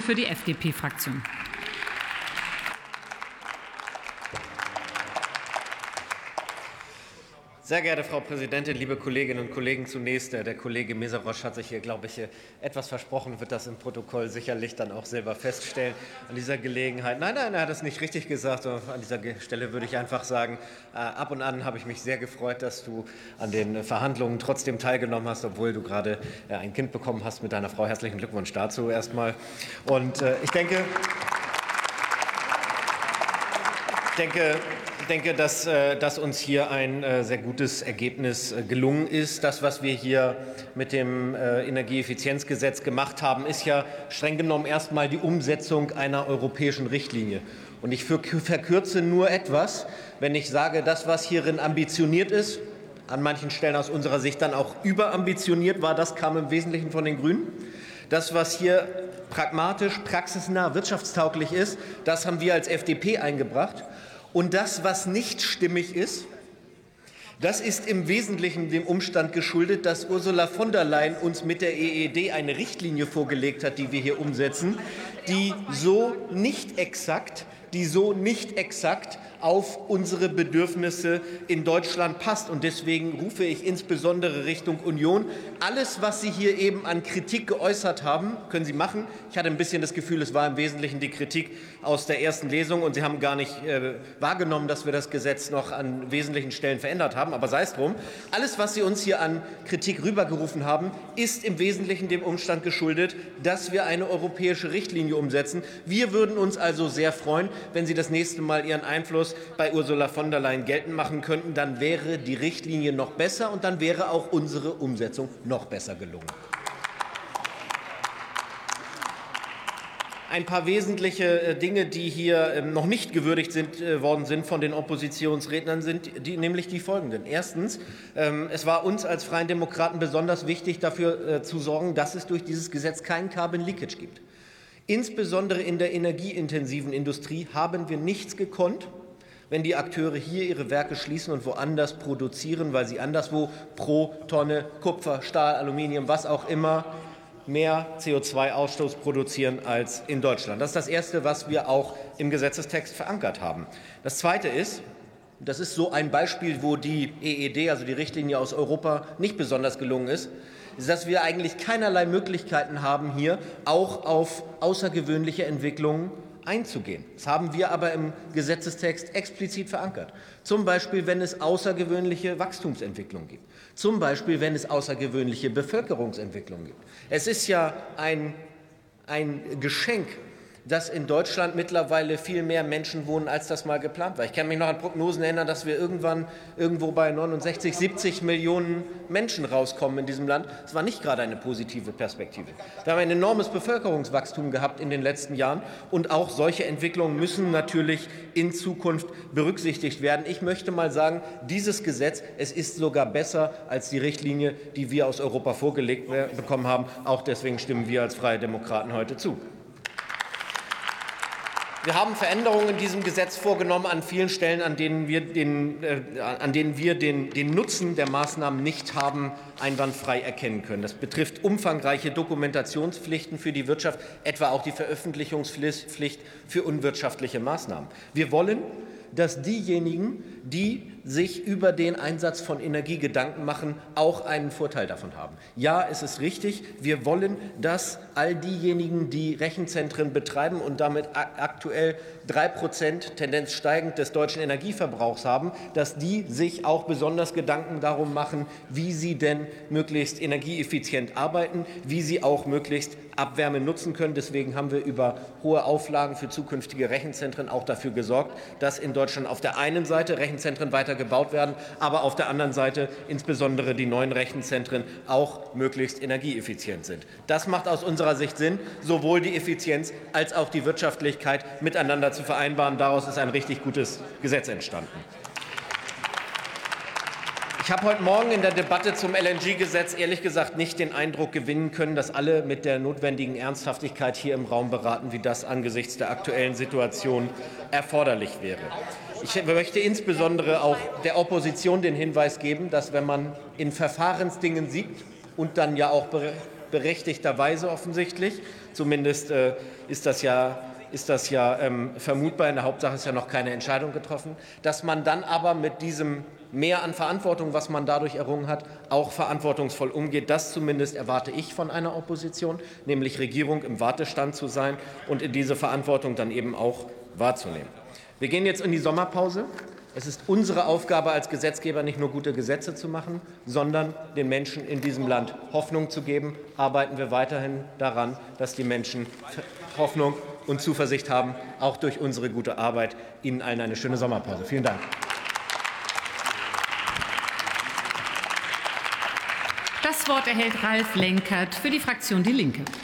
für die FDP-Fraktion. Sehr geehrte Frau Präsidentin, liebe Kolleginnen und Kollegen, zunächst äh, der Kollege Meserosch hat sich hier, glaube ich, etwas versprochen, wird das im Protokoll sicherlich dann auch selber feststellen. An dieser Gelegenheit, nein, nein, er hat es nicht richtig gesagt. An dieser Stelle würde ich einfach sagen, äh, ab und an habe ich mich sehr gefreut, dass du an den Verhandlungen trotzdem teilgenommen hast, obwohl du gerade äh, ein Kind bekommen hast mit deiner Frau. Herzlichen Glückwunsch dazu erstmal. Und ich denke, ich denke, denke, dass, äh, dass uns hier ein äh, sehr gutes Ergebnis äh, gelungen ist. Das, was wir hier mit dem Energieeffizienzgesetz gemacht haben, ist ja streng genommen erst einmal die Umsetzung einer europäischen Richtlinie. Und ich verkürze nur etwas, wenn ich sage, das, was hierin ambitioniert ist, an manchen Stellen aus unserer Sicht dann auch überambitioniert war, das kam im Wesentlichen von den Grünen. Das, was hier pragmatisch, praxisnah, wirtschaftstauglich ist, das haben wir als FDP eingebracht. Und das, was nicht stimmig ist, das ist im Wesentlichen dem Umstand geschuldet, dass Ursula von der Leyen uns mit der EED eine Richtlinie vorgelegt hat, die wir hier umsetzen, die so nicht exakt, die so nicht exakt auf unsere Bedürfnisse in Deutschland passt. Und deswegen rufe ich insbesondere Richtung Union. Alles, was Sie hier eben an Kritik geäußert haben, können Sie machen. Ich hatte ein bisschen das Gefühl, es war im Wesentlichen die Kritik aus der ersten Lesung und Sie haben gar nicht äh, wahrgenommen, dass wir das Gesetz noch an wesentlichen Stellen verändert haben. Aber sei es drum. Alles, was Sie uns hier an Kritik rübergerufen haben, ist im Wesentlichen dem Umstand geschuldet, dass wir eine europäische Richtlinie umsetzen. Wir würden uns also sehr freuen, wenn Sie das nächste Mal Ihren Einfluss bei Ursula von der Leyen geltend machen könnten, dann wäre die Richtlinie noch besser und dann wäre auch unsere Umsetzung noch besser gelungen. ein paar wesentliche äh, Dinge, die hier ähm, noch nicht gewürdigt sind, äh, worden sind von den Oppositionsrednern, sind die, nämlich die folgenden. Erstens, ähm, es war uns als Freien Demokraten besonders wichtig, dafür äh, zu sorgen, dass es durch dieses Gesetz kein Carbon Leakage gibt. Insbesondere in der energieintensiven Industrie haben wir nichts gekonnt, wenn die Akteure hier ihre Werke schließen und woanders produzieren, weil sie anderswo pro Tonne Kupfer, Stahl, Aluminium, was auch immer mehr CO2-Ausstoß produzieren als in Deutschland. Das ist das Erste, was wir auch im Gesetzestext verankert haben. Das Zweite ist, das ist so ein Beispiel, wo die EED, also die Richtlinie aus Europa, nicht besonders gelungen ist, ist, dass wir eigentlich keinerlei Möglichkeiten haben, hier auch auf außergewöhnliche Entwicklungen einzugehen. Das haben wir aber im Gesetzestext explizit verankert. Zum Beispiel, wenn es außergewöhnliche Wachstumsentwicklung gibt. Zum Beispiel, wenn es außergewöhnliche Bevölkerungsentwicklung gibt. Es ist ja ein, ein Geschenk dass in Deutschland mittlerweile viel mehr Menschen wohnen, als das mal geplant war. Ich kann mich noch an Prognosen erinnern, dass wir irgendwann irgendwo bei 69, 70 Millionen Menschen rauskommen in diesem Land. Das war nicht gerade eine positive Perspektive. Wir haben ein enormes Bevölkerungswachstum gehabt in den letzten Jahren und auch solche Entwicklungen müssen natürlich in Zukunft berücksichtigt werden. Ich möchte mal sagen, dieses Gesetz, es ist sogar besser als die Richtlinie, die wir aus Europa vorgelegt bekommen haben. Auch deswegen stimmen wir als Freie Demokraten heute zu. Wir haben Veränderungen in diesem Gesetz vorgenommen an vielen Stellen, an denen wir den, äh, an denen wir den, den Nutzen der Maßnahmen nicht haben einwandfrei erkennen können. Das betrifft umfangreiche Dokumentationspflichten für die Wirtschaft, etwa auch die Veröffentlichungspflicht für unwirtschaftliche Maßnahmen. Wir wollen, dass diejenigen, die sich über den Einsatz von Energie Gedanken machen, auch einen Vorteil davon haben. Ja, es ist richtig, wir wollen, dass all diejenigen, die Rechenzentren betreiben und damit aktuell drei Prozent Tendenz steigend des deutschen Energieverbrauchs haben, dass die sich auch besonders Gedanken darum machen, wie sie denn möglichst energieeffizient arbeiten, wie sie auch möglichst Abwärme nutzen können. Deswegen haben wir über hohe Auflagen für zukünftige Rechenzentren auch dafür gesorgt, dass in Deutschland auf der einen Seite Rechenzentren weiter gebaut werden, aber auf der anderen Seite insbesondere die neuen Rechenzentren auch möglichst energieeffizient sind. Das macht aus unserer Sicht Sinn, sowohl die Effizienz als auch die Wirtschaftlichkeit miteinander zu vereinbaren. Daraus ist ein richtig gutes Gesetz entstanden. Ich habe heute Morgen in der Debatte zum LNG-Gesetz ehrlich gesagt nicht den Eindruck gewinnen können, dass alle mit der notwendigen Ernsthaftigkeit hier im Raum beraten, wie das angesichts der aktuellen Situation erforderlich wäre. Ich möchte insbesondere auch der Opposition den Hinweis geben, dass wenn man in Verfahrensdingen sieht und dann ja auch berechtigterweise offensichtlich. Zumindest äh, ist das ja ist das ja ähm, vermutbar. In der Hauptsache ist ja noch keine Entscheidung getroffen. Dass man dann aber mit diesem mehr an Verantwortung, was man dadurch errungen hat, auch verantwortungsvoll umgeht. Das zumindest erwarte ich von einer Opposition, nämlich Regierung im Wartestand zu sein und in diese Verantwortung dann eben auch wahrzunehmen. Wir gehen jetzt in die Sommerpause. Es ist unsere Aufgabe als Gesetzgeber, nicht nur gute Gesetze zu machen, sondern den Menschen in diesem Land Hoffnung zu geben. Arbeiten wir weiterhin daran, dass die Menschen Hoffnung und Zuversicht haben, auch durch unsere gute Arbeit. Ihnen allen eine schöne Sommerpause. Vielen Dank. Das Wort erhält Ralf Lenkert für die Fraktion Die Linke.